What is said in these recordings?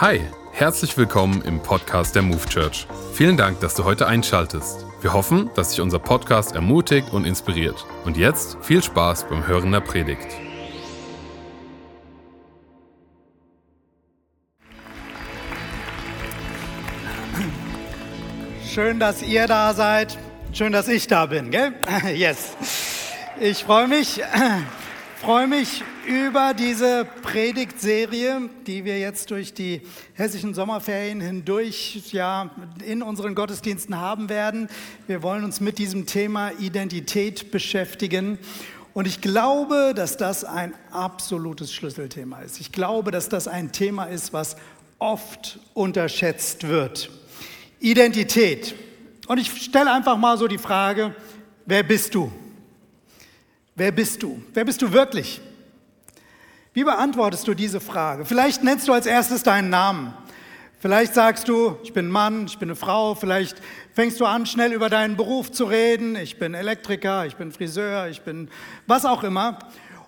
Hi, herzlich willkommen im Podcast der Move Church. Vielen Dank, dass du heute einschaltest. Wir hoffen, dass dich unser Podcast ermutigt und inspiriert. Und jetzt viel Spaß beim Hören der Predigt. Schön, dass ihr da seid. Schön, dass ich da bin, gell? Yes. Ich freue mich, freue mich über diese Predigtserie, die wir jetzt durch die hessischen Sommerferien hindurch ja in unseren Gottesdiensten haben werden. Wir wollen uns mit diesem Thema Identität beschäftigen. Und ich glaube, dass das ein absolutes Schlüsselthema ist. Ich glaube, dass das ein Thema ist, was oft unterschätzt wird. Identität. Und ich stelle einfach mal so die Frage, wer bist du? Wer bist du? Wer bist du wirklich? Wie beantwortest du diese Frage? Vielleicht nennst du als erstes deinen Namen. Vielleicht sagst du, ich bin Mann, ich bin eine Frau. Vielleicht fängst du an, schnell über deinen Beruf zu reden. Ich bin Elektriker, ich bin Friseur, ich bin was auch immer.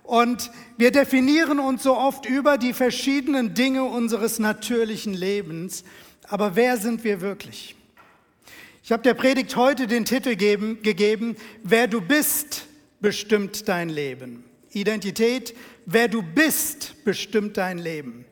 Und wir definieren uns so oft über die verschiedenen Dinge unseres natürlichen Lebens. Aber wer sind wir wirklich? Ich habe der Predigt heute den Titel geben, gegeben, Wer du bist, bestimmt dein Leben. Identität, wer du bist, bestimmt dein Leben.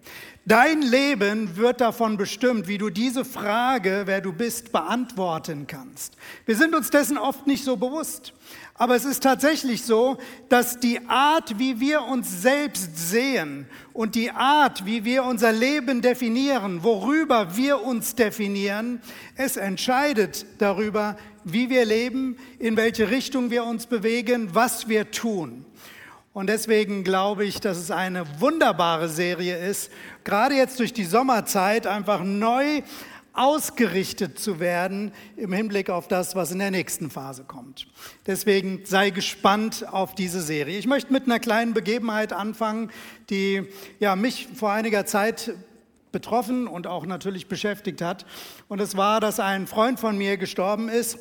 Dein Leben wird davon bestimmt, wie du diese Frage, wer du bist, beantworten kannst. Wir sind uns dessen oft nicht so bewusst. Aber es ist tatsächlich so, dass die Art, wie wir uns selbst sehen und die Art, wie wir unser Leben definieren, worüber wir uns definieren, es entscheidet darüber, wie wir leben, in welche Richtung wir uns bewegen, was wir tun. Und deswegen glaube ich, dass es eine wunderbare Serie ist, gerade jetzt durch die Sommerzeit einfach neu ausgerichtet zu werden im Hinblick auf das, was in der nächsten Phase kommt. Deswegen sei gespannt auf diese Serie. Ich möchte mit einer kleinen Begebenheit anfangen, die ja, mich vor einiger Zeit betroffen und auch natürlich beschäftigt hat. Und es war, dass ein Freund von mir gestorben ist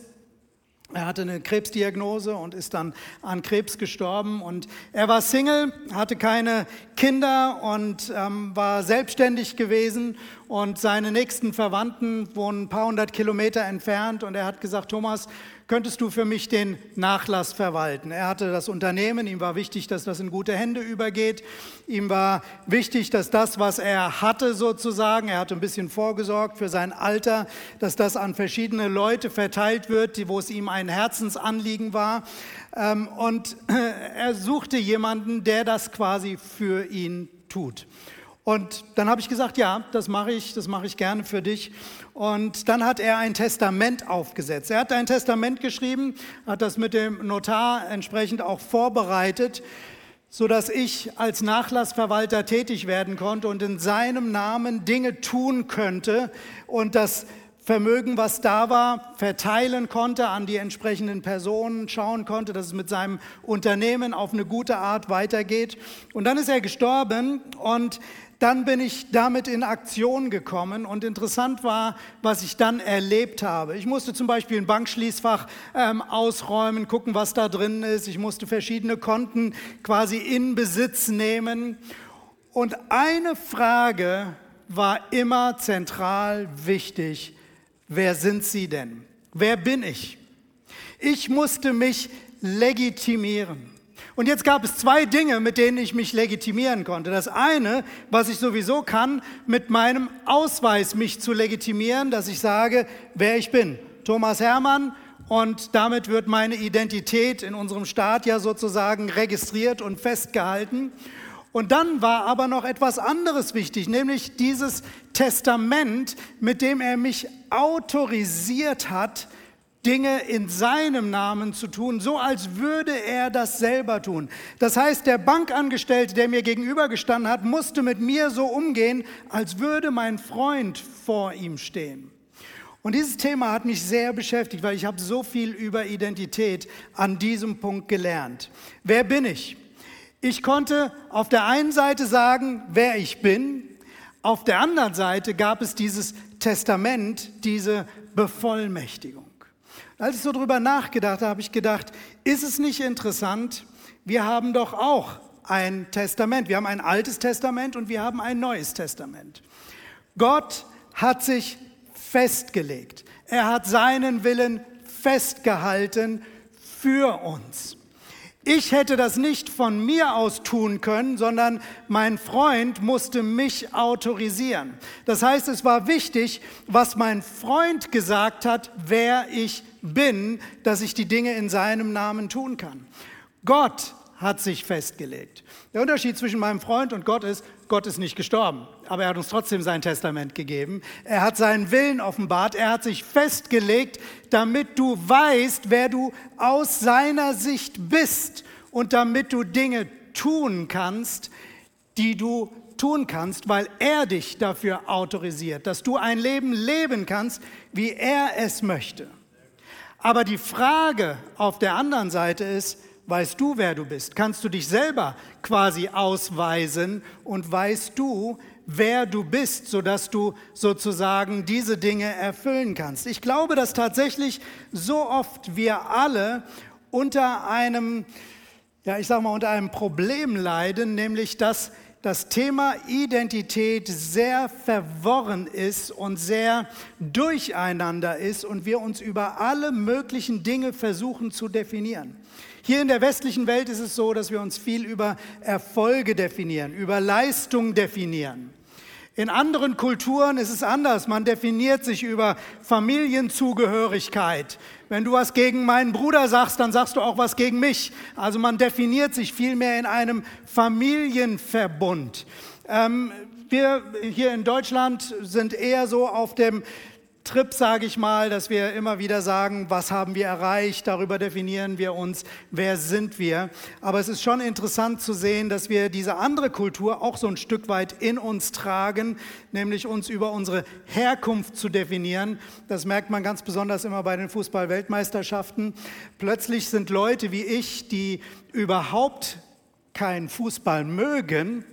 er hatte eine Krebsdiagnose und ist dann an Krebs gestorben. Und er war Single, hatte keine Kinder und ähm, war selbstständig gewesen. Und seine nächsten Verwandten wohnen ein paar hundert Kilometer entfernt. Und er hat gesagt, Thomas, könntest du für mich den Nachlass verwalten? Er hatte das Unternehmen, ihm war wichtig, dass das in gute Hände übergeht. Ihm war wichtig, dass das, was er hatte sozusagen, er hatte ein bisschen vorgesorgt für sein Alter, dass das an verschiedene Leute verteilt wird, wo es ihm ein Herzensanliegen war. Ähm, und er suchte jemanden, der das quasi für ihn tut. Und dann habe ich gesagt, ja, das mache ich, das mache ich gerne für dich. Und dann hat er ein Testament aufgesetzt. Er hat ein Testament geschrieben, hat das mit dem Notar entsprechend auch vorbereitet, so dass ich als Nachlassverwalter tätig werden konnte und in seinem Namen Dinge tun könnte und das Vermögen, was da war, verteilen konnte an die entsprechenden Personen, schauen konnte, dass es mit seinem Unternehmen auf eine gute Art weitergeht. Und dann ist er gestorben und dann bin ich damit in Aktion gekommen und interessant war, was ich dann erlebt habe. Ich musste zum Beispiel ein Bankschließfach ähm, ausräumen, gucken, was da drin ist. Ich musste verschiedene Konten quasi in Besitz nehmen. Und eine Frage war immer zentral wichtig. Wer sind Sie denn? Wer bin ich? Ich musste mich legitimieren. Und jetzt gab es zwei Dinge, mit denen ich mich legitimieren konnte. Das eine, was ich sowieso kann, mit meinem Ausweis mich zu legitimieren, dass ich sage, wer ich bin. Thomas Hermann. Und damit wird meine Identität in unserem Staat ja sozusagen registriert und festgehalten. Und dann war aber noch etwas anderes wichtig, nämlich dieses Testament, mit dem er mich autorisiert hat, Dinge in seinem Namen zu tun, so als würde er das selber tun. Das heißt, der Bankangestellte, der mir gegenübergestanden hat, musste mit mir so umgehen, als würde mein Freund vor ihm stehen. Und dieses Thema hat mich sehr beschäftigt, weil ich habe so viel über Identität an diesem Punkt gelernt. Wer bin ich? Ich konnte auf der einen Seite sagen, wer ich bin. Auf der anderen Seite gab es dieses Testament, diese Bevollmächtigung. Als ich so drüber nachgedacht habe, habe ich gedacht, ist es nicht interessant? Wir haben doch auch ein Testament. Wir haben ein altes Testament und wir haben ein neues Testament. Gott hat sich festgelegt. Er hat seinen Willen festgehalten für uns. Ich hätte das nicht von mir aus tun können, sondern mein Freund musste mich autorisieren. Das heißt, es war wichtig, was mein Freund gesagt hat, wer ich bin, dass ich die Dinge in seinem Namen tun kann. Gott hat sich festgelegt. Der Unterschied zwischen meinem Freund und Gott ist, Gott ist nicht gestorben, aber er hat uns trotzdem sein Testament gegeben. Er hat seinen Willen offenbart, er hat sich festgelegt, damit du weißt, wer du aus seiner Sicht bist und damit du Dinge tun kannst, die du tun kannst, weil er dich dafür autorisiert, dass du ein Leben leben kannst, wie er es möchte. Aber die Frage auf der anderen Seite ist, weißt du, wer du bist? Kannst du dich selber quasi ausweisen und weißt du, wer du bist, sodass du sozusagen diese Dinge erfüllen kannst? Ich glaube, dass tatsächlich so oft wir alle unter einem, ja, ich sag mal, unter einem Problem leiden, nämlich dass das Thema Identität sehr verworren ist und sehr durcheinander ist und wir uns über alle möglichen Dinge versuchen zu definieren. Hier in der westlichen Welt ist es so, dass wir uns viel über Erfolge definieren, über Leistung definieren. In anderen Kulturen ist es anders. Man definiert sich über Familienzugehörigkeit. Wenn du was gegen meinen Bruder sagst, dann sagst du auch was gegen mich. Also man definiert sich vielmehr in einem Familienverbund. Ähm, wir hier in Deutschland sind eher so auf dem Trip, sage ich mal, dass wir immer wieder sagen, was haben wir erreicht, darüber definieren wir uns, wer sind wir. Aber es ist schon interessant zu sehen, dass wir diese andere Kultur auch so ein Stück weit in uns tragen, nämlich uns über unsere Herkunft zu definieren. Das merkt man ganz besonders immer bei den Fußball-Weltmeisterschaften. Plötzlich sind Leute wie ich, die überhaupt keinen Fußball mögen,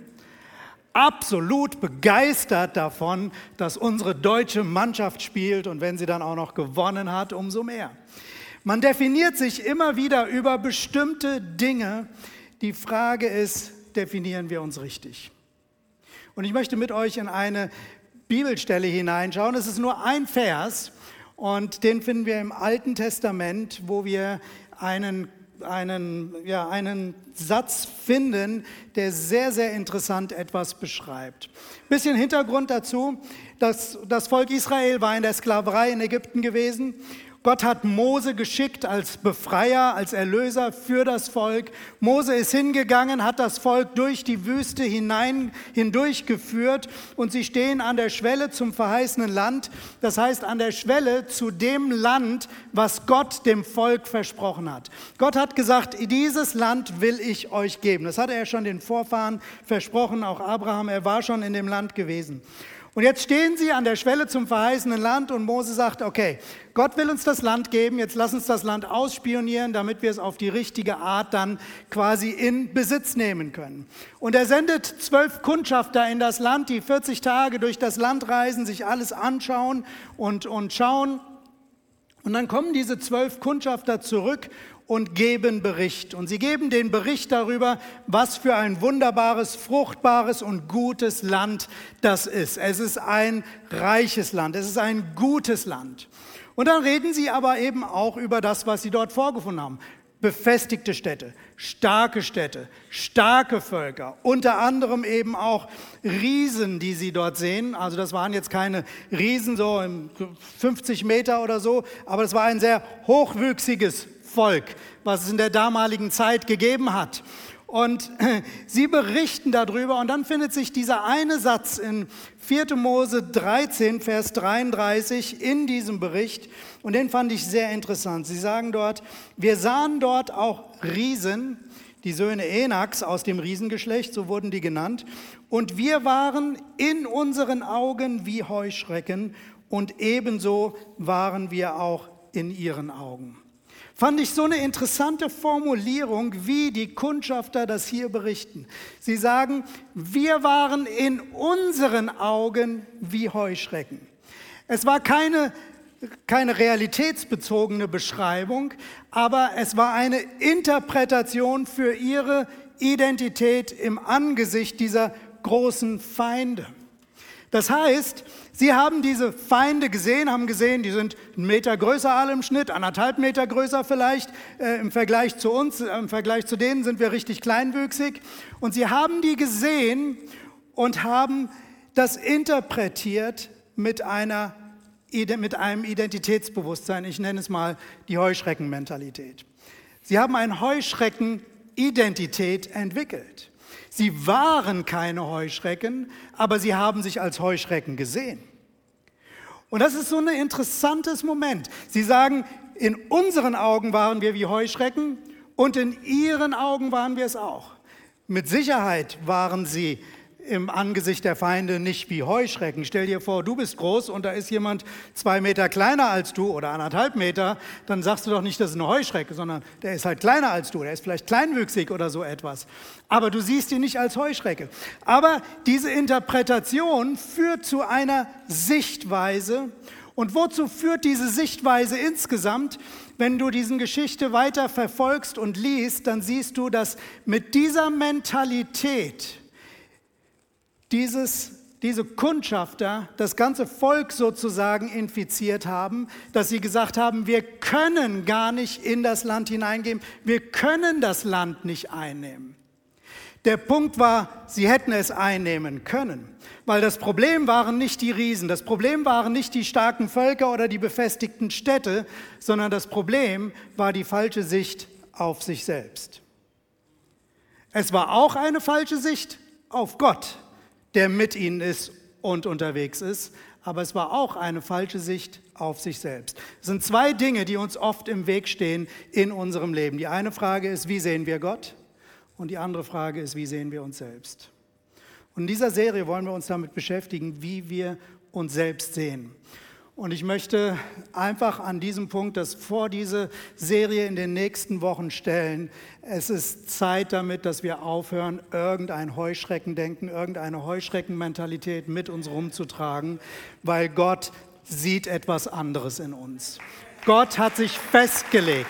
absolut begeistert davon, dass unsere deutsche Mannschaft spielt und wenn sie dann auch noch gewonnen hat, umso mehr. Man definiert sich immer wieder über bestimmte Dinge. Die Frage ist, definieren wir uns richtig? Und ich möchte mit euch in eine Bibelstelle hineinschauen. Es ist nur ein Vers und den finden wir im Alten Testament, wo wir einen einen, ja, einen Satz finden, der sehr, sehr interessant etwas beschreibt. Bisschen Hintergrund dazu, dass das Volk Israel war in der Sklaverei in Ägypten gewesen Gott hat Mose geschickt als Befreier, als Erlöser für das Volk. Mose ist hingegangen, hat das Volk durch die Wüste hinein, hindurchgeführt und sie stehen an der Schwelle zum verheißenen Land. Das heißt an der Schwelle zu dem Land, was Gott dem Volk versprochen hat. Gott hat gesagt, dieses Land will ich euch geben. Das hat er schon den Vorfahren versprochen, auch Abraham, er war schon in dem Land gewesen. Und jetzt stehen sie an der Schwelle zum verheißenen Land und Mose sagt, okay, Gott will uns das Land geben, jetzt lass uns das Land ausspionieren, damit wir es auf die richtige Art dann quasi in Besitz nehmen können. Und er sendet zwölf Kundschafter in das Land, die 40 Tage durch das Land reisen, sich alles anschauen und, und schauen. Und dann kommen diese zwölf Kundschafter zurück und geben Bericht. Und sie geben den Bericht darüber, was für ein wunderbares, fruchtbares und gutes Land das ist. Es ist ein reiches Land, es ist ein gutes Land. Und dann reden sie aber eben auch über das, was sie dort vorgefunden haben. Befestigte Städte, starke Städte, starke Völker, unter anderem eben auch Riesen, die sie dort sehen. Also das waren jetzt keine Riesen so 50 Meter oder so, aber das war ein sehr hochwüchsiges Volk, was es in der damaligen Zeit gegeben hat. Und sie berichten darüber und dann findet sich dieser eine Satz in 4. Mose 13, Vers 33 in diesem Bericht und den fand ich sehr interessant. Sie sagen dort, wir sahen dort auch Riesen, die Söhne Enaks aus dem Riesengeschlecht, so wurden die genannt, und wir waren in unseren Augen wie Heuschrecken und ebenso waren wir auch in ihren Augen. Fand ich so eine interessante Formulierung, wie die Kundschafter das hier berichten. Sie sagen, wir waren in unseren Augen wie Heuschrecken. Es war keine, keine realitätsbezogene Beschreibung, aber es war eine Interpretation für ihre Identität im Angesicht dieser großen Feinde. Das heißt, sie haben diese Feinde gesehen, haben gesehen, die sind einen Meter größer alle im Schnitt, anderthalb Meter größer vielleicht. Äh, Im Vergleich zu uns, äh, im Vergleich zu denen sind wir richtig kleinwüchsig. Und sie haben die gesehen und haben das interpretiert mit, einer, mit einem Identitätsbewusstsein. Ich nenne es mal die Heuschreckenmentalität. Sie haben eine Heuschreckenidentität entwickelt. Sie waren keine Heuschrecken, aber sie haben sich als Heuschrecken gesehen. Und das ist so ein interessantes Moment. Sie sagen, in unseren Augen waren wir wie Heuschrecken und in ihren Augen waren wir es auch. Mit Sicherheit waren sie im Angesicht der Feinde nicht wie Heuschrecken. Stell dir vor, du bist groß und da ist jemand zwei Meter kleiner als du oder anderthalb Meter, dann sagst du doch nicht, das ist eine Heuschrecke, sondern der ist halt kleiner als du, der ist vielleicht kleinwüchsig oder so etwas. Aber du siehst ihn nicht als Heuschrecke. Aber diese Interpretation führt zu einer Sichtweise. Und wozu führt diese Sichtweise insgesamt? Wenn du diese Geschichte weiter verfolgst und liest, dann siehst du, dass mit dieser Mentalität, dieses, diese Kundschafter das ganze Volk sozusagen infiziert haben, dass sie gesagt haben, wir können gar nicht in das Land hineingehen, wir können das Land nicht einnehmen. Der Punkt war, sie hätten es einnehmen können, weil das Problem waren nicht die Riesen, das Problem waren nicht die starken Völker oder die befestigten Städte, sondern das Problem war die falsche Sicht auf sich selbst. Es war auch eine falsche Sicht auf Gott der mit ihnen ist und unterwegs ist, aber es war auch eine falsche Sicht auf sich selbst. Es sind zwei Dinge, die uns oft im Weg stehen in unserem Leben. Die eine Frage ist, wie sehen wir Gott? Und die andere Frage ist, wie sehen wir uns selbst? Und in dieser Serie wollen wir uns damit beschäftigen, wie wir uns selbst sehen. Und ich möchte einfach an diesem Punkt das vor diese Serie in den nächsten Wochen stellen. Es ist Zeit damit, dass wir aufhören, irgendein Heuschreckendenken, irgendeine Heuschreckenmentalität mit uns rumzutragen, weil Gott sieht etwas anderes in uns. Gott hat sich festgelegt.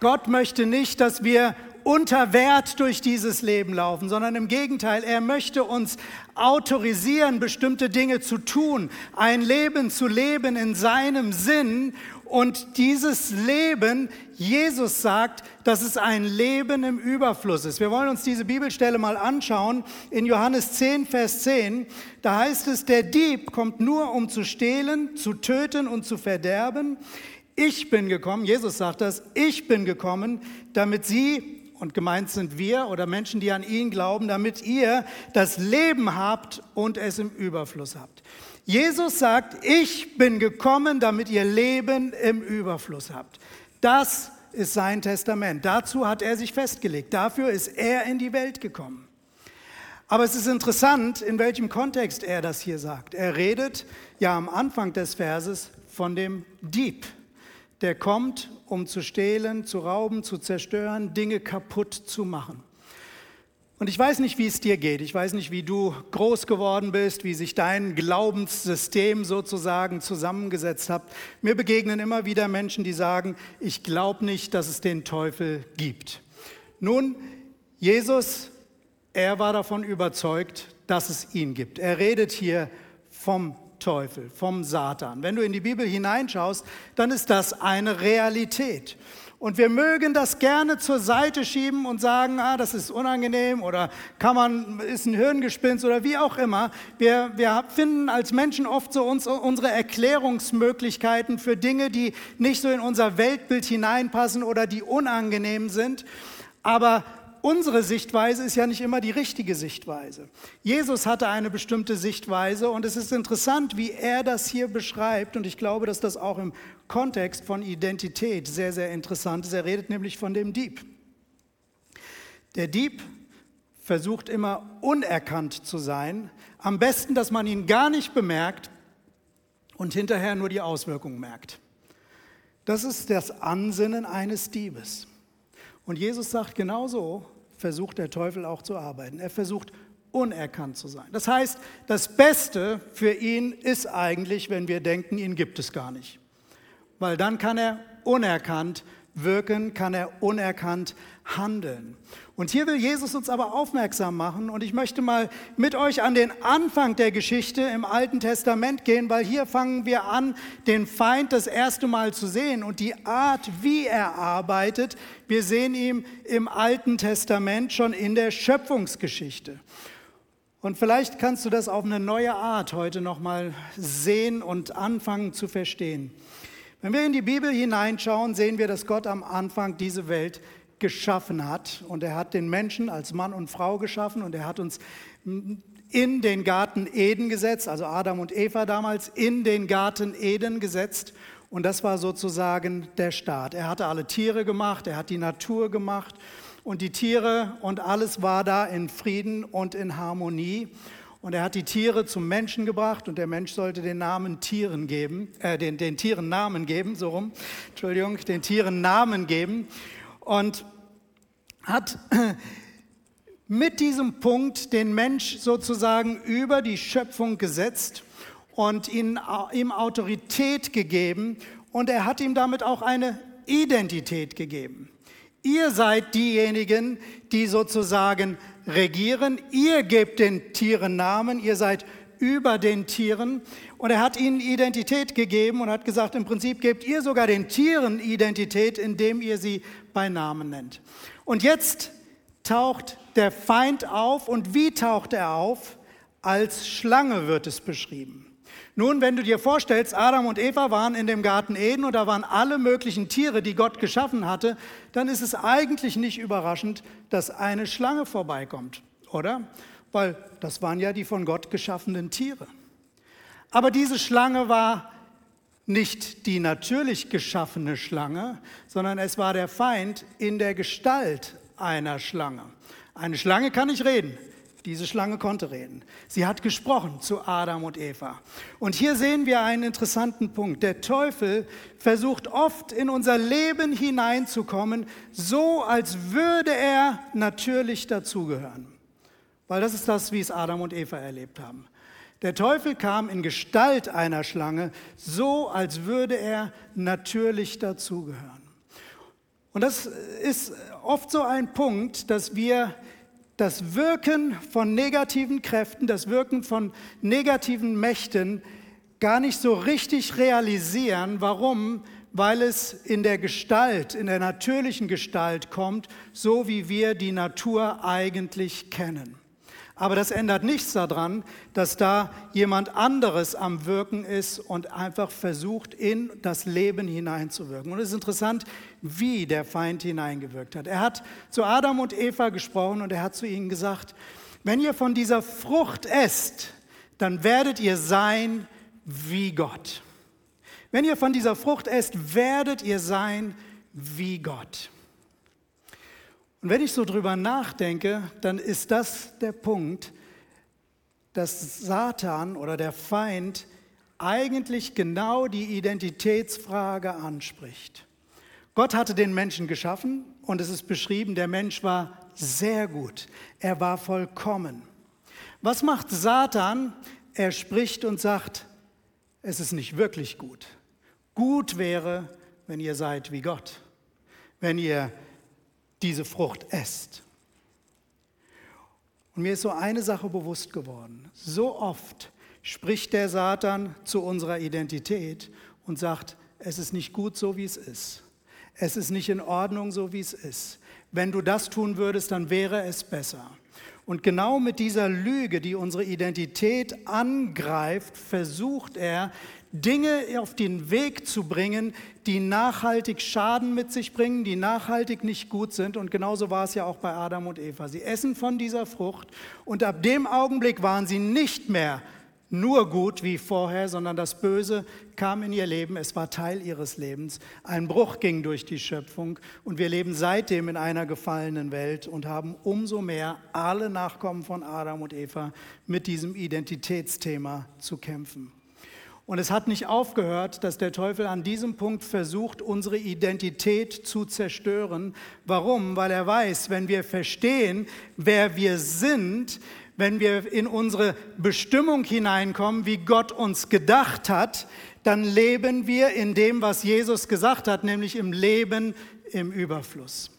Gott möchte nicht, dass wir unter Wert durch dieses Leben laufen, sondern im Gegenteil, er möchte uns autorisieren, bestimmte Dinge zu tun, ein Leben zu leben in seinem Sinn. Und dieses Leben, Jesus sagt, dass es ein Leben im Überfluss ist. Wir wollen uns diese Bibelstelle mal anschauen. In Johannes 10, Vers 10, da heißt es, der Dieb kommt nur, um zu stehlen, zu töten und zu verderben. Ich bin gekommen, Jesus sagt das, ich bin gekommen, damit sie und gemeint sind wir oder Menschen, die an ihn glauben, damit ihr das Leben habt und es im Überfluss habt. Jesus sagt, ich bin gekommen, damit ihr Leben im Überfluss habt. Das ist sein Testament. Dazu hat er sich festgelegt. Dafür ist er in die Welt gekommen. Aber es ist interessant, in welchem Kontext er das hier sagt. Er redet ja am Anfang des Verses von dem Dieb der kommt, um zu stehlen, zu rauben, zu zerstören, Dinge kaputt zu machen. Und ich weiß nicht, wie es dir geht. Ich weiß nicht, wie du groß geworden bist, wie sich dein Glaubenssystem sozusagen zusammengesetzt hat. Mir begegnen immer wieder Menschen, die sagen, ich glaube nicht, dass es den Teufel gibt. Nun, Jesus, er war davon überzeugt, dass es ihn gibt. Er redet hier vom Teufel, vom Satan. Wenn du in die Bibel hineinschaust, dann ist das eine Realität. Und wir mögen das gerne zur Seite schieben und sagen, ah, das ist unangenehm oder kann man, ist ein Hirngespinst oder wie auch immer. Wir, wir finden als Menschen oft so uns, unsere Erklärungsmöglichkeiten für Dinge, die nicht so in unser Weltbild hineinpassen oder die unangenehm sind. Aber unsere Sichtweise ist ja nicht immer die richtige Sichtweise. Jesus hatte eine bestimmte Sichtweise und es ist interessant, wie er das hier beschreibt und ich glaube, dass das auch im Kontext von Identität sehr, sehr interessant ist. Er redet nämlich von dem Dieb. Der Dieb versucht immer unerkannt zu sein, am besten, dass man ihn gar nicht bemerkt und hinterher nur die Auswirkungen merkt. Das ist das Ansinnen eines Diebes. Und Jesus sagt, genauso versucht der Teufel auch zu arbeiten. Er versucht unerkannt zu sein. Das heißt, das Beste für ihn ist eigentlich, wenn wir denken, ihn gibt es gar nicht. Weil dann kann er unerkannt wirken, kann er unerkannt handeln. Und hier will Jesus uns aber aufmerksam machen und ich möchte mal mit euch an den Anfang der Geschichte im Alten Testament gehen, weil hier fangen wir an, den Feind das erste Mal zu sehen und die Art, wie er arbeitet, wir sehen ihn im Alten Testament schon in der Schöpfungsgeschichte. Und vielleicht kannst du das auf eine neue Art heute nochmal sehen und anfangen zu verstehen. Wenn wir in die Bibel hineinschauen, sehen wir, dass Gott am Anfang diese Welt geschaffen hat. Und er hat den Menschen als Mann und Frau geschaffen und er hat uns in den Garten Eden gesetzt, also Adam und Eva damals in den Garten Eden gesetzt. Und das war sozusagen der Start. Er hatte alle Tiere gemacht, er hat die Natur gemacht und die Tiere und alles war da in Frieden und in Harmonie. Und er hat die Tiere zum Menschen gebracht und der Mensch sollte den Namen Tieren geben, äh, den, den Tieren Namen geben, so rum, Entschuldigung, den Tieren Namen geben. Und hat mit diesem Punkt den Mensch sozusagen über die Schöpfung gesetzt und ihm Autorität gegeben und er hat ihm damit auch eine Identität gegeben. Ihr seid diejenigen, die sozusagen regieren. Ihr gebt den Tieren Namen. Ihr seid über den Tieren. Und er hat ihnen Identität gegeben und hat gesagt, im Prinzip gebt ihr sogar den Tieren Identität, indem ihr sie bei Namen nennt. Und jetzt taucht der Feind auf. Und wie taucht er auf? Als Schlange wird es beschrieben. Nun, wenn du dir vorstellst, Adam und Eva waren in dem Garten Eden und da waren alle möglichen Tiere, die Gott geschaffen hatte, dann ist es eigentlich nicht überraschend, dass eine Schlange vorbeikommt, oder? Weil das waren ja die von Gott geschaffenen Tiere. Aber diese Schlange war nicht die natürlich geschaffene Schlange, sondern es war der Feind in der Gestalt einer Schlange. Eine Schlange kann nicht reden, diese Schlange konnte reden. Sie hat gesprochen zu Adam und Eva. Und hier sehen wir einen interessanten Punkt. Der Teufel versucht oft in unser Leben hineinzukommen, so als würde er natürlich dazugehören. Weil das ist das, wie es Adam und Eva erlebt haben. Der Teufel kam in Gestalt einer Schlange, so als würde er natürlich dazugehören. Und das ist oft so ein Punkt, dass wir das Wirken von negativen Kräften, das Wirken von negativen Mächten gar nicht so richtig realisieren. Warum? Weil es in der Gestalt, in der natürlichen Gestalt kommt, so wie wir die Natur eigentlich kennen. Aber das ändert nichts daran, dass da jemand anderes am Wirken ist und einfach versucht, in das Leben hineinzuwirken. Und es ist interessant, wie der Feind hineingewirkt hat. Er hat zu Adam und Eva gesprochen und er hat zu ihnen gesagt, wenn ihr von dieser Frucht esst, dann werdet ihr sein wie Gott. Wenn ihr von dieser Frucht esst, werdet ihr sein wie Gott. Und wenn ich so drüber nachdenke, dann ist das der Punkt, dass Satan oder der Feind eigentlich genau die Identitätsfrage anspricht. Gott hatte den Menschen geschaffen und es ist beschrieben, der Mensch war sehr gut, er war vollkommen. Was macht Satan? Er spricht und sagt, es ist nicht wirklich gut. Gut wäre, wenn ihr seid wie Gott, wenn ihr diese Frucht esst. Und mir ist so eine Sache bewusst geworden. So oft spricht der Satan zu unserer Identität und sagt, es ist nicht gut so, wie es ist. Es ist nicht in Ordnung so, wie es ist. Wenn du das tun würdest, dann wäre es besser. Und genau mit dieser Lüge, die unsere Identität angreift, versucht er, Dinge auf den Weg zu bringen, die nachhaltig Schaden mit sich bringen, die nachhaltig nicht gut sind. Und genauso war es ja auch bei Adam und Eva. Sie essen von dieser Frucht und ab dem Augenblick waren sie nicht mehr nur gut wie vorher, sondern das Böse kam in ihr Leben, es war Teil ihres Lebens. Ein Bruch ging durch die Schöpfung und wir leben seitdem in einer gefallenen Welt und haben umso mehr alle Nachkommen von Adam und Eva mit diesem Identitätsthema zu kämpfen. Und es hat nicht aufgehört, dass der Teufel an diesem Punkt versucht, unsere Identität zu zerstören. Warum? Weil er weiß, wenn wir verstehen, wer wir sind, wenn wir in unsere Bestimmung hineinkommen, wie Gott uns gedacht hat, dann leben wir in dem, was Jesus gesagt hat, nämlich im Leben im Überfluss.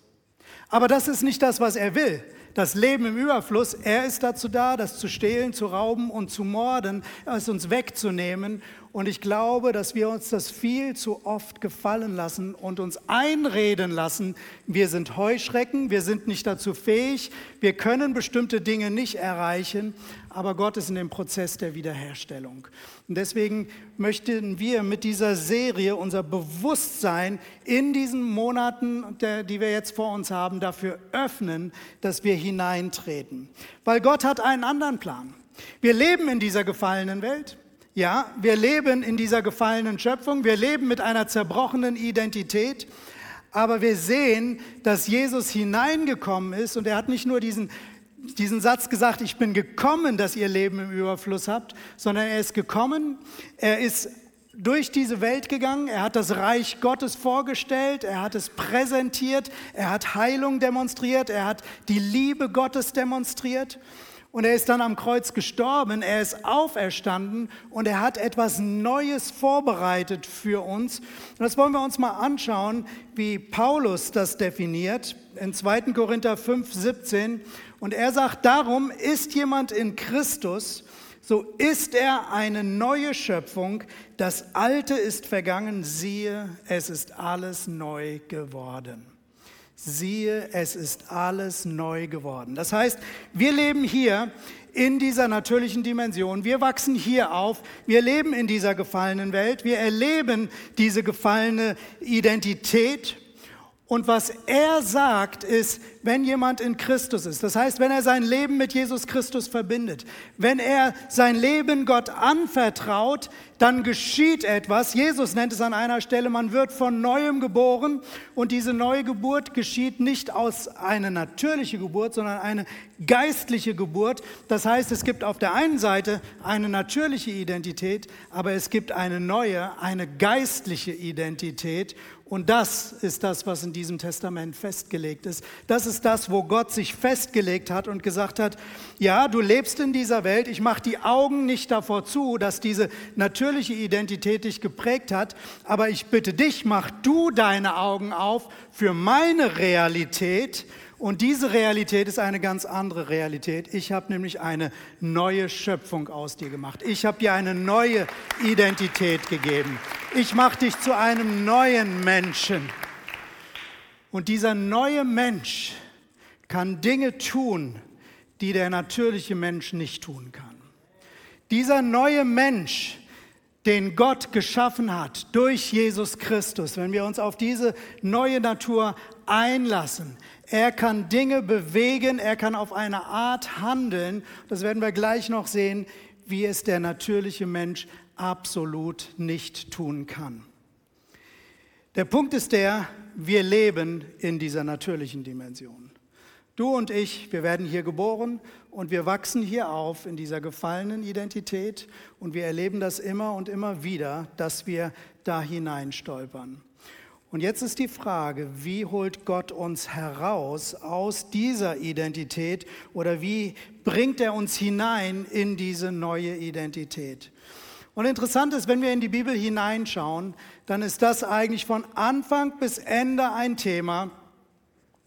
Aber das ist nicht das, was er will. Das Leben im Überfluss, er ist dazu da, das zu stehlen, zu rauben und zu morden, es uns wegzunehmen. Und ich glaube, dass wir uns das viel zu oft gefallen lassen und uns einreden lassen, wir sind Heuschrecken, wir sind nicht dazu fähig, wir können bestimmte Dinge nicht erreichen, aber Gott ist in dem Prozess der Wiederherstellung. Und deswegen möchten wir mit dieser Serie unser Bewusstsein in diesen Monaten, die wir jetzt vor uns haben, dafür öffnen, dass wir hineintreten. Weil Gott hat einen anderen Plan. Wir leben in dieser gefallenen Welt. Ja, wir leben in dieser gefallenen Schöpfung, wir leben mit einer zerbrochenen Identität, aber wir sehen, dass Jesus hineingekommen ist und er hat nicht nur diesen, diesen Satz gesagt, ich bin gekommen, dass ihr Leben im Überfluss habt, sondern er ist gekommen, er ist durch diese Welt gegangen, er hat das Reich Gottes vorgestellt, er hat es präsentiert, er hat Heilung demonstriert, er hat die Liebe Gottes demonstriert. Und er ist dann am Kreuz gestorben, er ist auferstanden und er hat etwas Neues vorbereitet für uns. Und das wollen wir uns mal anschauen, wie Paulus das definiert in 2. Korinther 5, 17. Und er sagt, darum ist jemand in Christus, so ist er eine neue Schöpfung. Das Alte ist vergangen, siehe, es ist alles neu geworden siehe, es ist alles neu geworden. Das heißt, wir leben hier in dieser natürlichen Dimension. Wir wachsen hier auf. Wir leben in dieser gefallenen Welt. Wir erleben diese gefallene Identität. Und was er sagt, ist, wenn jemand in Christus ist, das heißt, wenn er sein Leben mit Jesus Christus verbindet, wenn er sein Leben Gott anvertraut, dann geschieht etwas. Jesus nennt es an einer Stelle, man wird von neuem geboren und diese neue Geburt geschieht nicht aus einer natürlichen Geburt, sondern eine geistliche Geburt. Das heißt, es gibt auf der einen Seite eine natürliche Identität, aber es gibt eine neue, eine geistliche Identität und das ist das, was in diesem Testament festgelegt ist. Das ist das, wo Gott sich festgelegt hat und gesagt hat, ja, du lebst in dieser Welt, ich mache die Augen nicht davor zu, dass diese natürliche Identität dich geprägt hat, aber ich bitte dich, mach du deine Augen auf für meine Realität und diese Realität ist eine ganz andere Realität. Ich habe nämlich eine neue Schöpfung aus dir gemacht. Ich habe dir eine neue Identität gegeben. Ich mache dich zu einem neuen Menschen. Und dieser neue Mensch kann Dinge tun, die der natürliche Mensch nicht tun kann. Dieser neue Mensch, den Gott geschaffen hat durch Jesus Christus, wenn wir uns auf diese neue Natur einlassen, er kann Dinge bewegen, er kann auf eine Art handeln. Das werden wir gleich noch sehen, wie es der natürliche Mensch absolut nicht tun kann. Der Punkt ist der, wir leben in dieser natürlichen Dimension. Du und ich, wir werden hier geboren und wir wachsen hier auf in dieser gefallenen Identität und wir erleben das immer und immer wieder, dass wir da hineinstolpern. Und jetzt ist die Frage, wie holt Gott uns heraus aus dieser Identität oder wie bringt er uns hinein in diese neue Identität? Und interessant ist, wenn wir in die Bibel hineinschauen, dann ist das eigentlich von Anfang bis Ende ein Thema,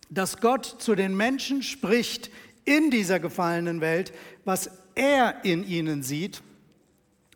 dass Gott zu den Menschen spricht in dieser gefallenen Welt, was er in ihnen sieht.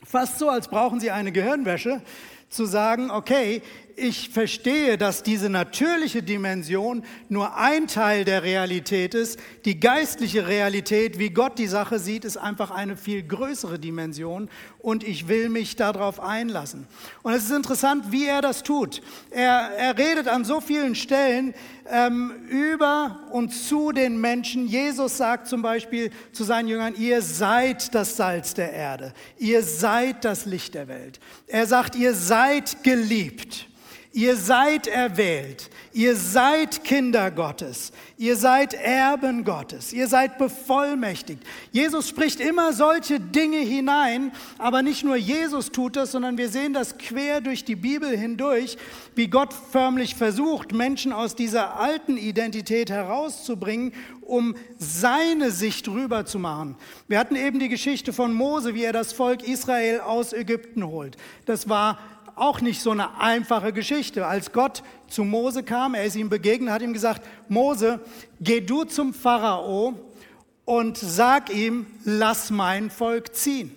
Fast so, als brauchen sie eine Gehirnwäsche, zu sagen, okay, ich verstehe, dass diese natürliche Dimension nur ein Teil der Realität ist. Die geistliche Realität, wie Gott die Sache sieht, ist einfach eine viel größere Dimension und ich will mich darauf einlassen. Und es ist interessant, wie er das tut. Er, er redet an so vielen Stellen ähm, über und zu den Menschen. Jesus sagt zum Beispiel zu seinen Jüngern, ihr seid das Salz der Erde, ihr seid das Licht der Welt. Er sagt, ihr seid geliebt. Ihr seid erwählt, ihr seid Kinder Gottes, ihr seid Erben Gottes, ihr seid bevollmächtigt. Jesus spricht immer solche Dinge hinein, aber nicht nur Jesus tut das, sondern wir sehen das quer durch die Bibel hindurch, wie Gott förmlich versucht, Menschen aus dieser alten Identität herauszubringen, um seine Sicht rüber zu machen. Wir hatten eben die Geschichte von Mose, wie er das Volk Israel aus Ägypten holt. Das war auch nicht so eine einfache Geschichte. Als Gott zu Mose kam, er ist ihm begegnet, hat ihm gesagt, Mose, geh du zum Pharao und sag ihm, lass mein Volk ziehen.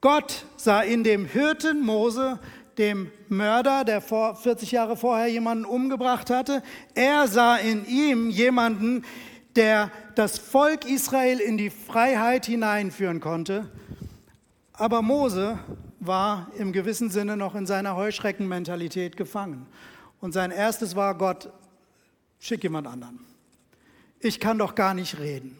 Gott sah in dem Hirten Mose, dem Mörder, der vor 40 Jahre vorher jemanden umgebracht hatte, er sah in ihm jemanden, der das Volk Israel in die Freiheit hineinführen konnte. Aber Mose war im gewissen Sinne noch in seiner Heuschreckenmentalität gefangen. Und sein erstes war, Gott, schick jemand anderen. Ich kann doch gar nicht reden.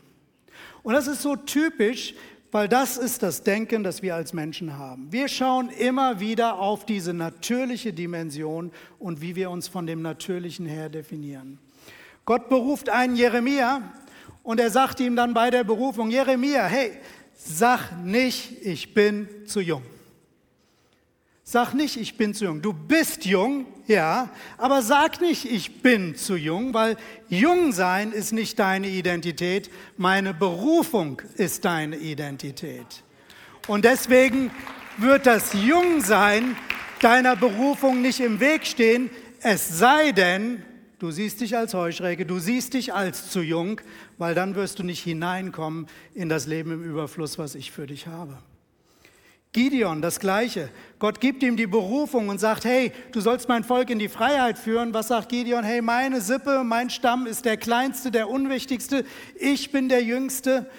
Und das ist so typisch, weil das ist das Denken, das wir als Menschen haben. Wir schauen immer wieder auf diese natürliche Dimension und wie wir uns von dem Natürlichen her definieren. Gott beruft einen Jeremia und er sagt ihm dann bei der Berufung, Jeremia, hey, sag nicht, ich bin zu jung. Sag nicht, ich bin zu jung. Du bist jung, ja, aber sag nicht, ich bin zu jung, weil jung sein ist nicht deine Identität. Meine Berufung ist deine Identität. Und deswegen wird das Jungsein deiner Berufung nicht im Weg stehen, es sei denn, du siehst dich als Heuschrecke, du siehst dich als zu jung, weil dann wirst du nicht hineinkommen in das Leben im Überfluss, was ich für dich habe. Gideon, das Gleiche. Gott gibt ihm die Berufung und sagt, hey, du sollst mein Volk in die Freiheit führen. Was sagt Gideon? Hey, meine Sippe, mein Stamm ist der kleinste, der unwichtigste. Ich bin der Jüngste.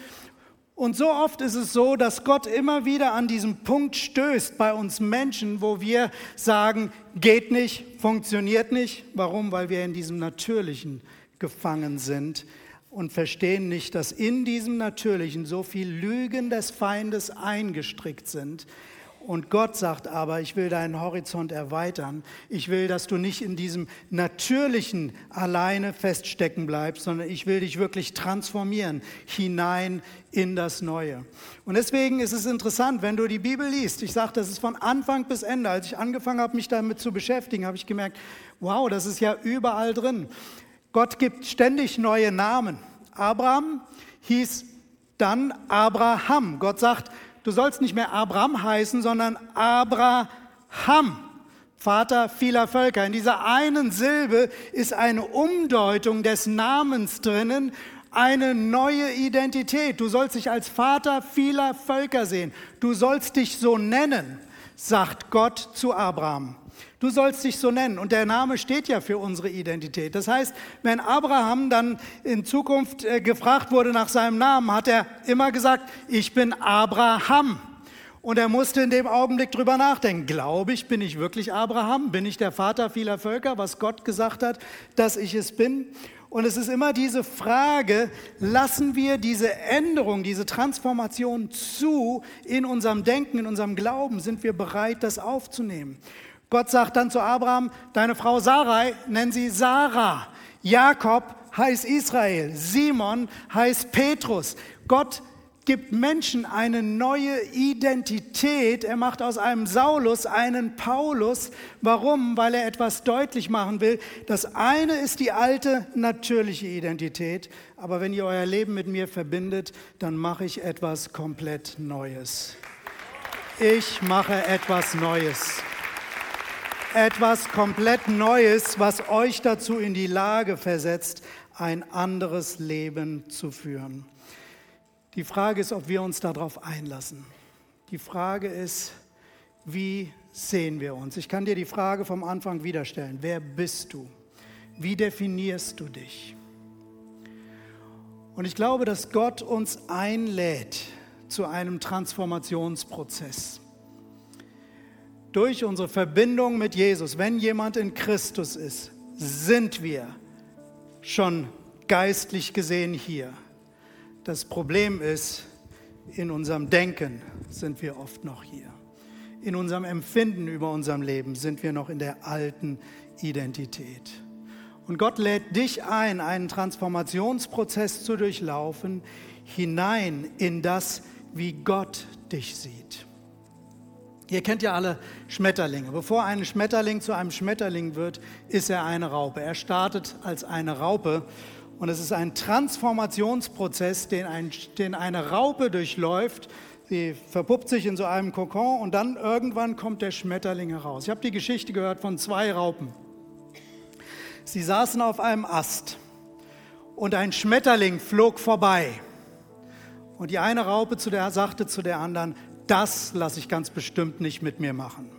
Und so oft ist es so, dass Gott immer wieder an diesem Punkt stößt bei uns Menschen, wo wir sagen, geht nicht, funktioniert nicht. Warum? Weil wir in diesem Natürlichen gefangen sind und verstehen nicht, dass in diesem Natürlichen so viel Lügen des Feindes eingestrickt sind. Und Gott sagt aber, ich will deinen Horizont erweitern. Ich will, dass du nicht in diesem Natürlichen alleine feststecken bleibst, sondern ich will dich wirklich transformieren hinein in das Neue. Und deswegen ist es interessant, wenn du die Bibel liest. Ich sage, das ist von Anfang bis Ende. Als ich angefangen habe, mich damit zu beschäftigen, habe ich gemerkt, wow, das ist ja überall drin. Gott gibt ständig neue Namen. Abraham hieß dann Abraham. Gott sagt, du sollst nicht mehr Abraham heißen, sondern Abraham. Vater vieler Völker. In dieser einen Silbe ist eine Umdeutung des Namens drinnen, eine neue Identität. Du sollst dich als Vater vieler Völker sehen. Du sollst dich so nennen, sagt Gott zu Abraham. Du sollst dich so nennen. Und der Name steht ja für unsere Identität. Das heißt, wenn Abraham dann in Zukunft äh, gefragt wurde nach seinem Namen, hat er immer gesagt, ich bin Abraham. Und er musste in dem Augenblick drüber nachdenken. Glaube ich, bin ich wirklich Abraham? Bin ich der Vater vieler Völker, was Gott gesagt hat, dass ich es bin? Und es ist immer diese Frage, lassen wir diese Änderung, diese Transformation zu in unserem Denken, in unserem Glauben? Sind wir bereit, das aufzunehmen? Gott sagt dann zu Abraham, deine Frau Sarai, nennen sie Sarah. Jakob heißt Israel. Simon heißt Petrus. Gott gibt Menschen eine neue Identität. Er macht aus einem Saulus einen Paulus. Warum? Weil er etwas deutlich machen will. Das eine ist die alte natürliche Identität, aber wenn ihr euer Leben mit mir verbindet, dann mache ich etwas komplett Neues. Ich mache etwas Neues etwas komplett Neues, was euch dazu in die Lage versetzt, ein anderes Leben zu führen. Die Frage ist, ob wir uns darauf einlassen. Die Frage ist, wie sehen wir uns? Ich kann dir die Frage vom Anfang wieder stellen. Wer bist du? Wie definierst du dich? Und ich glaube, dass Gott uns einlädt zu einem Transformationsprozess durch unsere Verbindung mit Jesus, wenn jemand in Christus ist, sind wir schon geistlich gesehen hier. Das Problem ist, in unserem Denken sind wir oft noch hier. In unserem Empfinden über unserem Leben sind wir noch in der alten Identität. Und Gott lädt dich ein, einen Transformationsprozess zu durchlaufen, hinein in das, wie Gott dich sieht. Ihr kennt ja alle Schmetterlinge. Bevor ein Schmetterling zu einem Schmetterling wird, ist er eine Raupe. Er startet als eine Raupe und es ist ein Transformationsprozess, den, ein, den eine Raupe durchläuft. Sie verpuppt sich in so einem Kokon und dann irgendwann kommt der Schmetterling heraus. Ich habe die Geschichte gehört von zwei Raupen. Sie saßen auf einem Ast und ein Schmetterling flog vorbei. Und die eine Raupe zu der, sagte zu der anderen, das lasse ich ganz bestimmt nicht mit mir machen.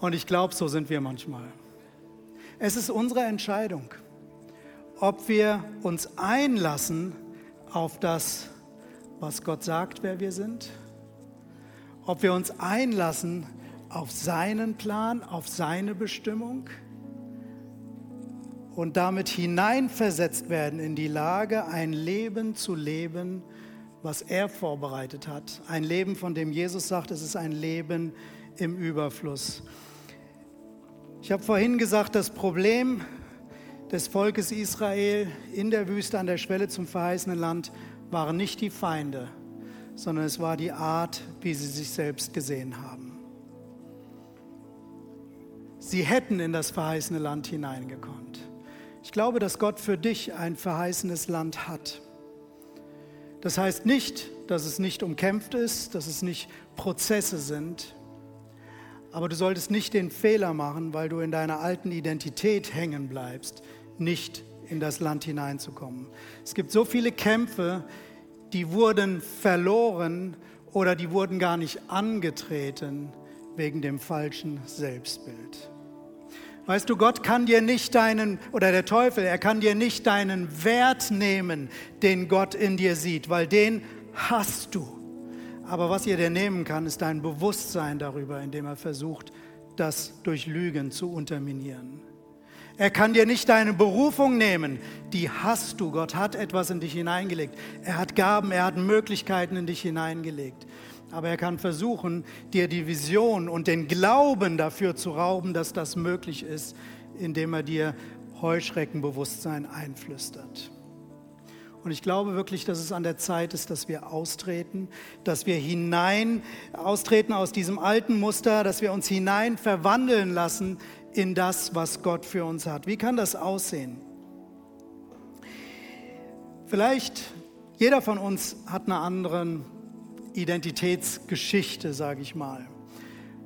Und ich glaube, so sind wir manchmal. Es ist unsere Entscheidung, ob wir uns einlassen auf das, was Gott sagt, wer wir sind, ob wir uns einlassen auf seinen Plan, auf seine Bestimmung und damit hineinversetzt werden in die Lage, ein Leben zu leben, was er vorbereitet hat. Ein Leben, von dem Jesus sagt, es ist ein Leben im Überfluss. Ich habe vorhin gesagt, das Problem des Volkes Israel in der Wüste an der Schwelle zum verheißenen Land waren nicht die Feinde, sondern es war die Art, wie sie sich selbst gesehen haben. Sie hätten in das verheißene Land hineingekonnt. Ich glaube, dass Gott für dich ein verheißenes Land hat. Das heißt nicht, dass es nicht umkämpft ist, dass es nicht Prozesse sind, aber du solltest nicht den Fehler machen, weil du in deiner alten Identität hängen bleibst, nicht in das Land hineinzukommen. Es gibt so viele Kämpfe, die wurden verloren oder die wurden gar nicht angetreten wegen dem falschen Selbstbild. Weißt du, Gott kann dir nicht deinen, oder der Teufel, er kann dir nicht deinen Wert nehmen, den Gott in dir sieht, weil den hast du. Aber was ihr dir nehmen kann, ist dein Bewusstsein darüber, indem er versucht, das durch Lügen zu unterminieren. Er kann dir nicht deine Berufung nehmen, die hast du. Gott hat etwas in dich hineingelegt. Er hat Gaben, er hat Möglichkeiten in dich hineingelegt. Aber er kann versuchen, dir die Vision und den Glauben dafür zu rauben, dass das möglich ist, indem er dir Heuschreckenbewusstsein einflüstert. Und ich glaube wirklich, dass es an der Zeit ist, dass wir austreten, dass wir hinein austreten aus diesem alten Muster, dass wir uns hinein verwandeln lassen in das, was Gott für uns hat. Wie kann das aussehen? Vielleicht jeder von uns hat eine andere Identitätsgeschichte, sage ich mal.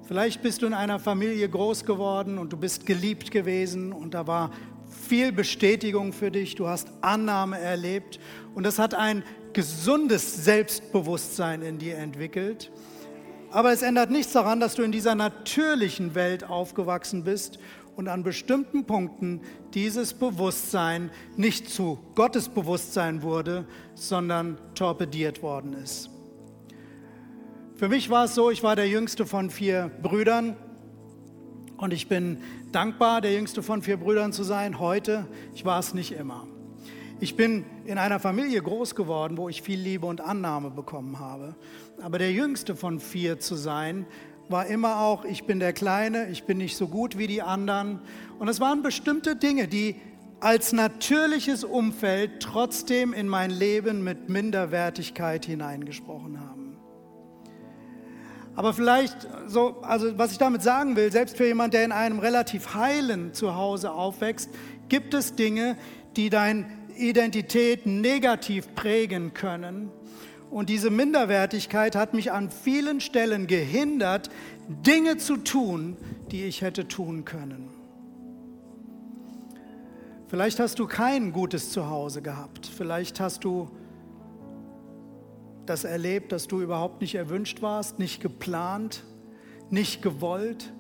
Vielleicht bist du in einer Familie groß geworden und du bist geliebt gewesen und da war viel Bestätigung für dich, du hast Annahme erlebt und das hat ein gesundes Selbstbewusstsein in dir entwickelt. Aber es ändert nichts daran, dass du in dieser natürlichen Welt aufgewachsen bist und an bestimmten Punkten dieses Bewusstsein nicht zu Gottes Bewusstsein wurde, sondern torpediert worden ist. Für mich war es so, ich war der jüngste von vier Brüdern und ich bin dankbar, der jüngste von vier Brüdern zu sein. Heute, ich war es nicht immer. Ich bin in einer Familie groß geworden, wo ich viel Liebe und Annahme bekommen habe. Aber der jüngste von vier zu sein, war immer auch, ich bin der Kleine, ich bin nicht so gut wie die anderen. Und es waren bestimmte Dinge, die als natürliches Umfeld trotzdem in mein Leben mit Minderwertigkeit hineingesprochen haben. Aber vielleicht, so, also was ich damit sagen will, selbst für jemanden, der in einem relativ heilen Zuhause aufwächst, gibt es Dinge, die deine Identität negativ prägen können. Und diese Minderwertigkeit hat mich an vielen Stellen gehindert, Dinge zu tun, die ich hätte tun können. Vielleicht hast du kein gutes Zuhause gehabt. Vielleicht hast du das erlebt, dass du überhaupt nicht erwünscht warst, nicht geplant, nicht gewollt.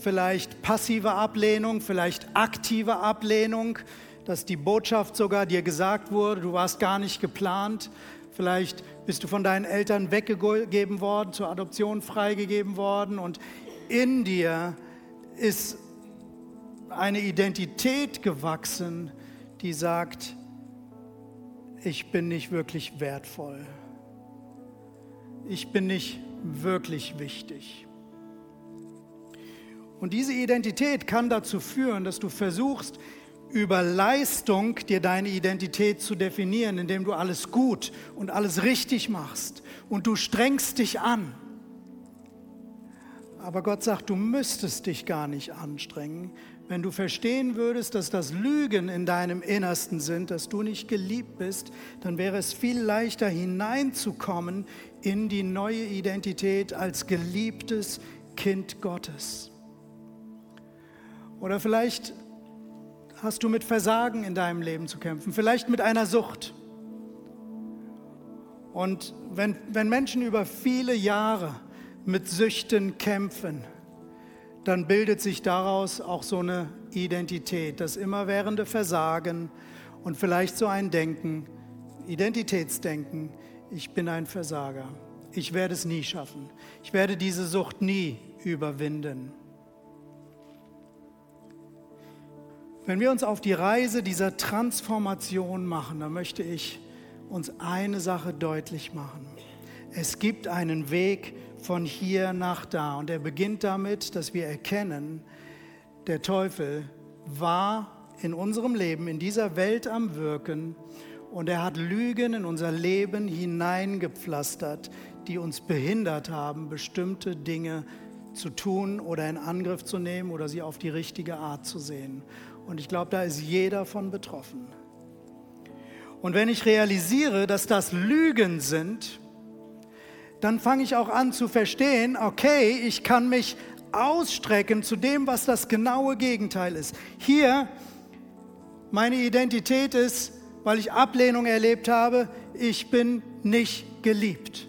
Vielleicht passive Ablehnung, vielleicht aktive Ablehnung, dass die Botschaft sogar dir gesagt wurde, du warst gar nicht geplant. Vielleicht bist du von deinen Eltern weggegeben worden, zur Adoption freigegeben worden und in dir ist eine Identität gewachsen, die sagt, ich bin nicht wirklich wertvoll. Ich bin nicht wirklich wichtig. Und diese Identität kann dazu führen, dass du versuchst, über Leistung dir deine Identität zu definieren, indem du alles gut und alles richtig machst und du strengst dich an. Aber Gott sagt, du müsstest dich gar nicht anstrengen, wenn du verstehen würdest, dass das Lügen in deinem Innersten sind, dass du nicht geliebt bist, dann wäre es viel leichter hineinzukommen in die neue Identität als geliebtes Kind Gottes. Oder vielleicht hast du mit Versagen in deinem Leben zu kämpfen, vielleicht mit einer Sucht. Und wenn, wenn Menschen über viele Jahre mit Süchten kämpfen, dann bildet sich daraus auch so eine Identität, das immerwährende Versagen und vielleicht so ein Denken, Identitätsdenken, ich bin ein Versager, ich werde es nie schaffen, ich werde diese Sucht nie überwinden. Wenn wir uns auf die Reise dieser Transformation machen, dann möchte ich uns eine Sache deutlich machen. Es gibt einen Weg, von hier nach da. Und er beginnt damit, dass wir erkennen, der Teufel war in unserem Leben, in dieser Welt am Wirken und er hat Lügen in unser Leben hineingepflastert, die uns behindert haben, bestimmte Dinge zu tun oder in Angriff zu nehmen oder sie auf die richtige Art zu sehen. Und ich glaube, da ist jeder von betroffen. Und wenn ich realisiere, dass das Lügen sind, dann fange ich auch an zu verstehen, okay, ich kann mich ausstrecken zu dem, was das genaue Gegenteil ist. Hier, meine Identität ist, weil ich Ablehnung erlebt habe, ich bin nicht geliebt.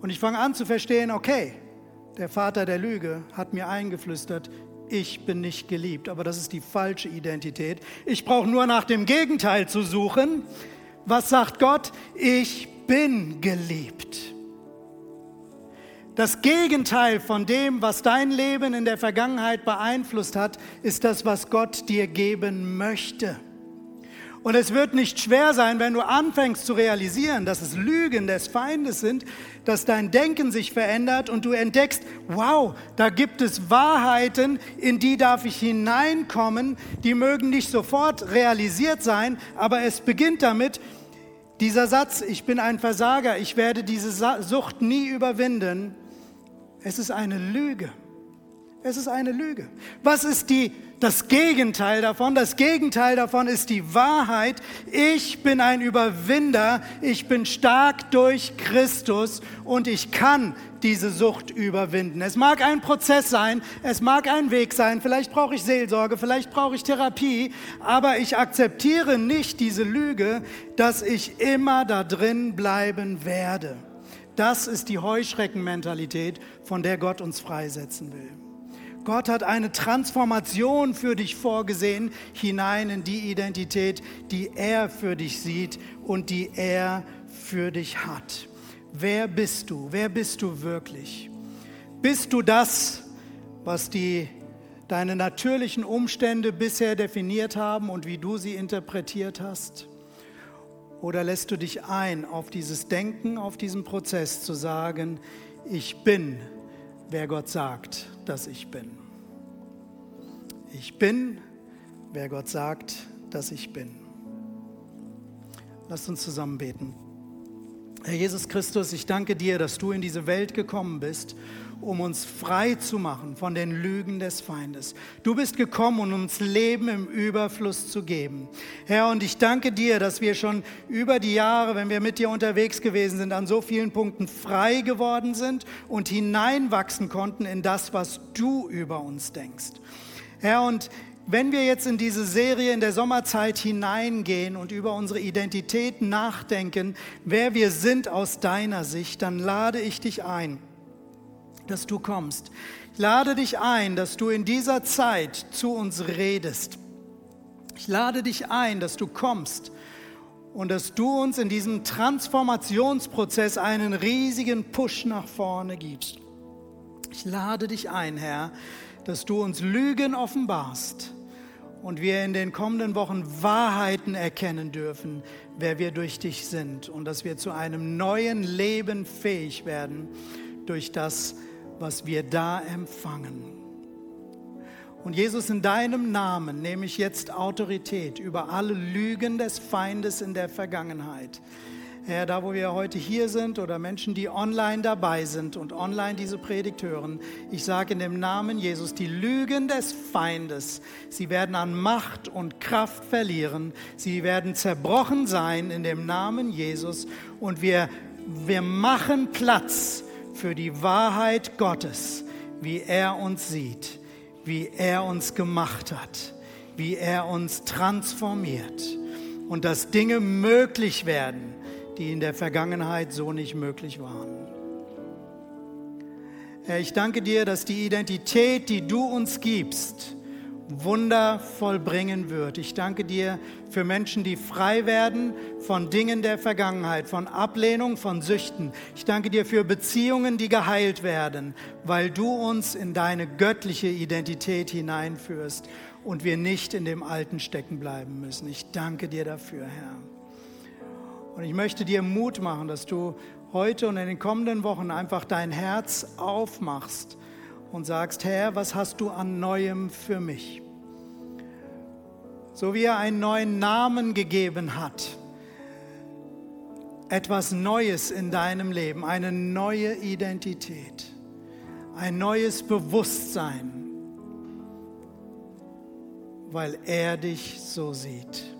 Und ich fange an zu verstehen, okay, der Vater der Lüge hat mir eingeflüstert, ich bin nicht geliebt. Aber das ist die falsche Identität. Ich brauche nur nach dem Gegenteil zu suchen. Was sagt Gott? Ich bin geliebt. Das Gegenteil von dem, was dein Leben in der Vergangenheit beeinflusst hat, ist das, was Gott dir geben möchte. Und es wird nicht schwer sein, wenn du anfängst zu realisieren, dass es Lügen des Feindes sind, dass dein Denken sich verändert und du entdeckst, wow, da gibt es Wahrheiten, in die darf ich hineinkommen, die mögen nicht sofort realisiert sein, aber es beginnt damit, dieser Satz, ich bin ein Versager, ich werde diese Sucht nie überwinden, es ist eine Lüge. Es ist eine Lüge. Was ist die, das Gegenteil davon? Das Gegenteil davon ist die Wahrheit. Ich bin ein Überwinder. Ich bin stark durch Christus und ich kann diese Sucht überwinden. Es mag ein Prozess sein, es mag ein Weg sein, vielleicht brauche ich Seelsorge, vielleicht brauche ich Therapie, aber ich akzeptiere nicht diese Lüge, dass ich immer da drin bleiben werde. Das ist die Heuschreckenmentalität, von der Gott uns freisetzen will. Gott hat eine Transformation für dich vorgesehen, hinein in die Identität, die er für dich sieht und die er für dich hat. Wer bist du? Wer bist du wirklich? Bist du das, was die, deine natürlichen Umstände bisher definiert haben und wie du sie interpretiert hast? Oder lässt du dich ein auf dieses Denken, auf diesen Prozess zu sagen, ich bin, wer Gott sagt, dass ich bin. Ich bin, wer Gott sagt, dass ich bin. Lasst uns zusammen beten. Herr Jesus Christus, ich danke dir, dass du in diese Welt gekommen bist um uns frei zu machen von den Lügen des Feindes. Du bist gekommen, um uns Leben im Überfluss zu geben. Herr, und ich danke dir, dass wir schon über die Jahre, wenn wir mit dir unterwegs gewesen sind, an so vielen Punkten frei geworden sind und hineinwachsen konnten in das, was du über uns denkst. Herr, und wenn wir jetzt in diese Serie in der Sommerzeit hineingehen und über unsere Identität nachdenken, wer wir sind aus deiner Sicht, dann lade ich dich ein dass du kommst. Ich lade dich ein, dass du in dieser Zeit zu uns redest. Ich lade dich ein, dass du kommst und dass du uns in diesem Transformationsprozess einen riesigen Push nach vorne gibst. Ich lade dich ein, Herr, dass du uns Lügen offenbarst und wir in den kommenden Wochen Wahrheiten erkennen dürfen, wer wir durch dich sind und dass wir zu einem neuen Leben fähig werden durch das, was wir da empfangen. Und Jesus, in deinem Namen nehme ich jetzt Autorität über alle Lügen des Feindes in der Vergangenheit. Herr, da wo wir heute hier sind oder Menschen, die online dabei sind und online diese Predigt hören, ich sage in dem Namen Jesus, die Lügen des Feindes, sie werden an Macht und Kraft verlieren, sie werden zerbrochen sein in dem Namen Jesus und wir, wir machen Platz für die Wahrheit Gottes, wie er uns sieht, wie er uns gemacht hat, wie er uns transformiert und dass Dinge möglich werden die in der Vergangenheit so nicht möglich waren. Herr, ich danke dir, dass die Identität, die du uns gibst, Wunder vollbringen wird. Ich danke dir für Menschen, die frei werden von Dingen der Vergangenheit, von Ablehnung, von Süchten. Ich danke dir für Beziehungen, die geheilt werden, weil du uns in deine göttliche Identität hineinführst und wir nicht in dem Alten stecken bleiben müssen. Ich danke dir dafür, Herr. Und ich möchte dir Mut machen, dass du heute und in den kommenden Wochen einfach dein Herz aufmachst und sagst, Herr, was hast du an Neuem für mich? So wie er einen neuen Namen gegeben hat, etwas Neues in deinem Leben, eine neue Identität, ein neues Bewusstsein, weil er dich so sieht.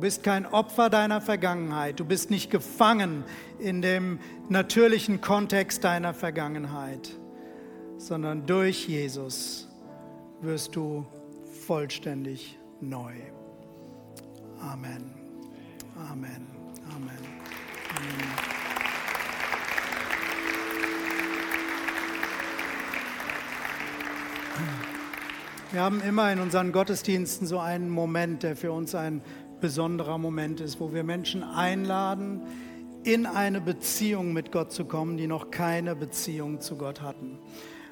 Du bist kein Opfer deiner Vergangenheit. Du bist nicht gefangen in dem natürlichen Kontext deiner Vergangenheit, sondern durch Jesus wirst du vollständig neu. Amen. Amen. Amen. Amen. Wir haben immer in unseren Gottesdiensten so einen Moment, der für uns ein besonderer Moment ist, wo wir Menschen einladen, in eine Beziehung mit Gott zu kommen, die noch keine Beziehung zu Gott hatten.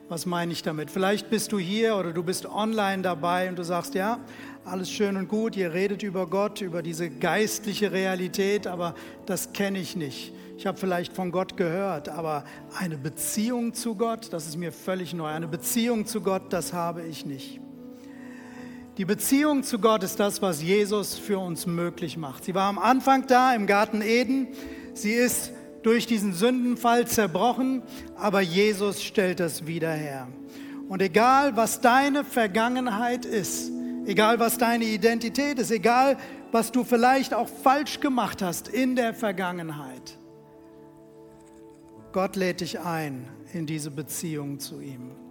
Was meine ich damit? Vielleicht bist du hier oder du bist online dabei und du sagst, ja, alles schön und gut, ihr redet über Gott, über diese geistliche Realität, aber das kenne ich nicht. Ich habe vielleicht von Gott gehört, aber eine Beziehung zu Gott, das ist mir völlig neu. Eine Beziehung zu Gott, das habe ich nicht. Die Beziehung zu Gott ist das, was Jesus für uns möglich macht. Sie war am Anfang da im Garten Eden. Sie ist durch diesen Sündenfall zerbrochen, aber Jesus stellt das wieder her. Und egal, was deine Vergangenheit ist, egal, was deine Identität ist, egal, was du vielleicht auch falsch gemacht hast in der Vergangenheit, Gott lädt dich ein in diese Beziehung zu ihm.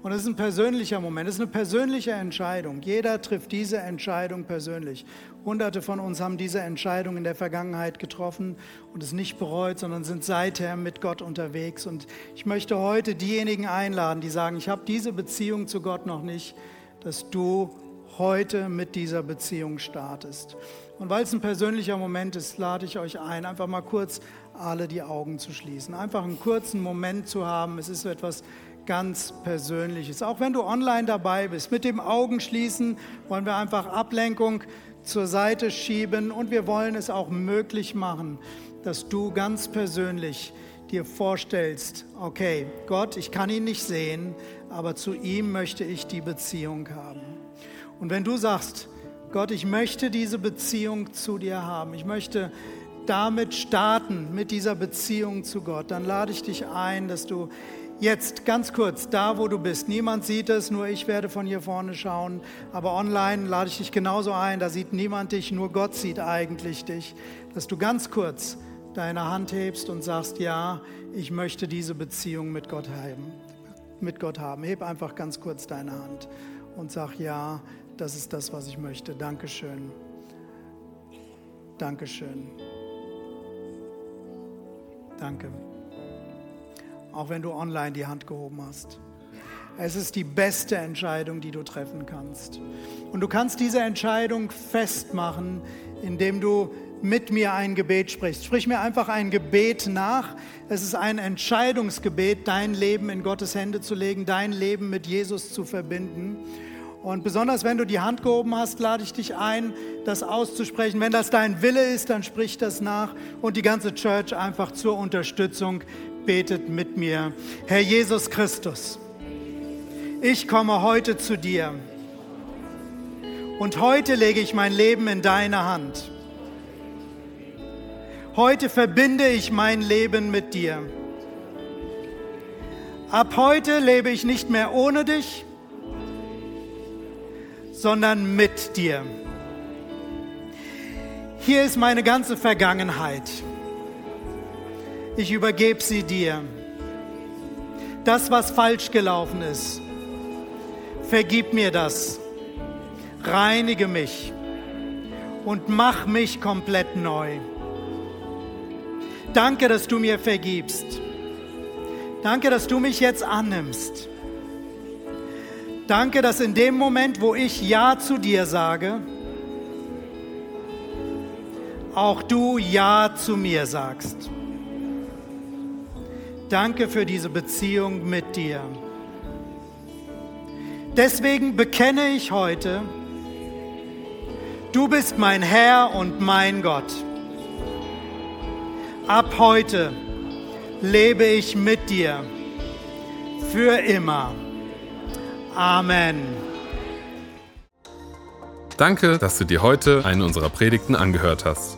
Und es ist ein persönlicher Moment, es ist eine persönliche Entscheidung. Jeder trifft diese Entscheidung persönlich. Hunderte von uns haben diese Entscheidung in der Vergangenheit getroffen und es nicht bereut, sondern sind seither mit Gott unterwegs. Und ich möchte heute diejenigen einladen, die sagen, ich habe diese Beziehung zu Gott noch nicht, dass du heute mit dieser Beziehung startest. Und weil es ein persönlicher Moment ist, lade ich euch ein, einfach mal kurz alle die Augen zu schließen. Einfach einen kurzen Moment zu haben. Es ist so etwas ganz Persönliches. Auch wenn du online dabei bist, mit dem Augenschließen wollen wir einfach Ablenkung zur Seite schieben und wir wollen es auch möglich machen, dass du ganz persönlich dir vorstellst, okay, Gott, ich kann ihn nicht sehen, aber zu ihm möchte ich die Beziehung haben. Und wenn du sagst, Gott, ich möchte diese Beziehung zu dir haben, ich möchte damit starten, mit dieser Beziehung zu Gott, dann lade ich dich ein, dass du Jetzt ganz kurz, da wo du bist. Niemand sieht es, nur ich werde von hier vorne schauen. Aber online lade ich dich genauso ein. Da sieht niemand dich, nur Gott sieht eigentlich dich. Dass du ganz kurz deine Hand hebst und sagst, ja, ich möchte diese Beziehung mit Gott haben. Mit Gott haben. Heb einfach ganz kurz deine Hand und sag, ja, das ist das, was ich möchte. Dankeschön. Dankeschön. Danke auch wenn du online die Hand gehoben hast. Es ist die beste Entscheidung, die du treffen kannst. Und du kannst diese Entscheidung festmachen, indem du mit mir ein Gebet sprichst. Sprich mir einfach ein Gebet nach. Es ist ein Entscheidungsgebet, dein Leben in Gottes Hände zu legen, dein Leben mit Jesus zu verbinden. Und besonders wenn du die Hand gehoben hast, lade ich dich ein, das auszusprechen. Wenn das dein Wille ist, dann sprich das nach und die ganze Church einfach zur Unterstützung betet mit mir. Herr Jesus Christus, ich komme heute zu dir und heute lege ich mein Leben in deine Hand. Heute verbinde ich mein Leben mit dir. Ab heute lebe ich nicht mehr ohne dich, sondern mit dir. Hier ist meine ganze Vergangenheit. Ich übergebe sie dir. Das, was falsch gelaufen ist, vergib mir das. Reinige mich und mach mich komplett neu. Danke, dass du mir vergibst. Danke, dass du mich jetzt annimmst. Danke, dass in dem Moment, wo ich Ja zu dir sage, auch du Ja zu mir sagst. Danke für diese Beziehung mit dir. Deswegen bekenne ich heute, du bist mein Herr und mein Gott. Ab heute lebe ich mit dir für immer. Amen. Danke, dass du dir heute eine unserer Predigten angehört hast.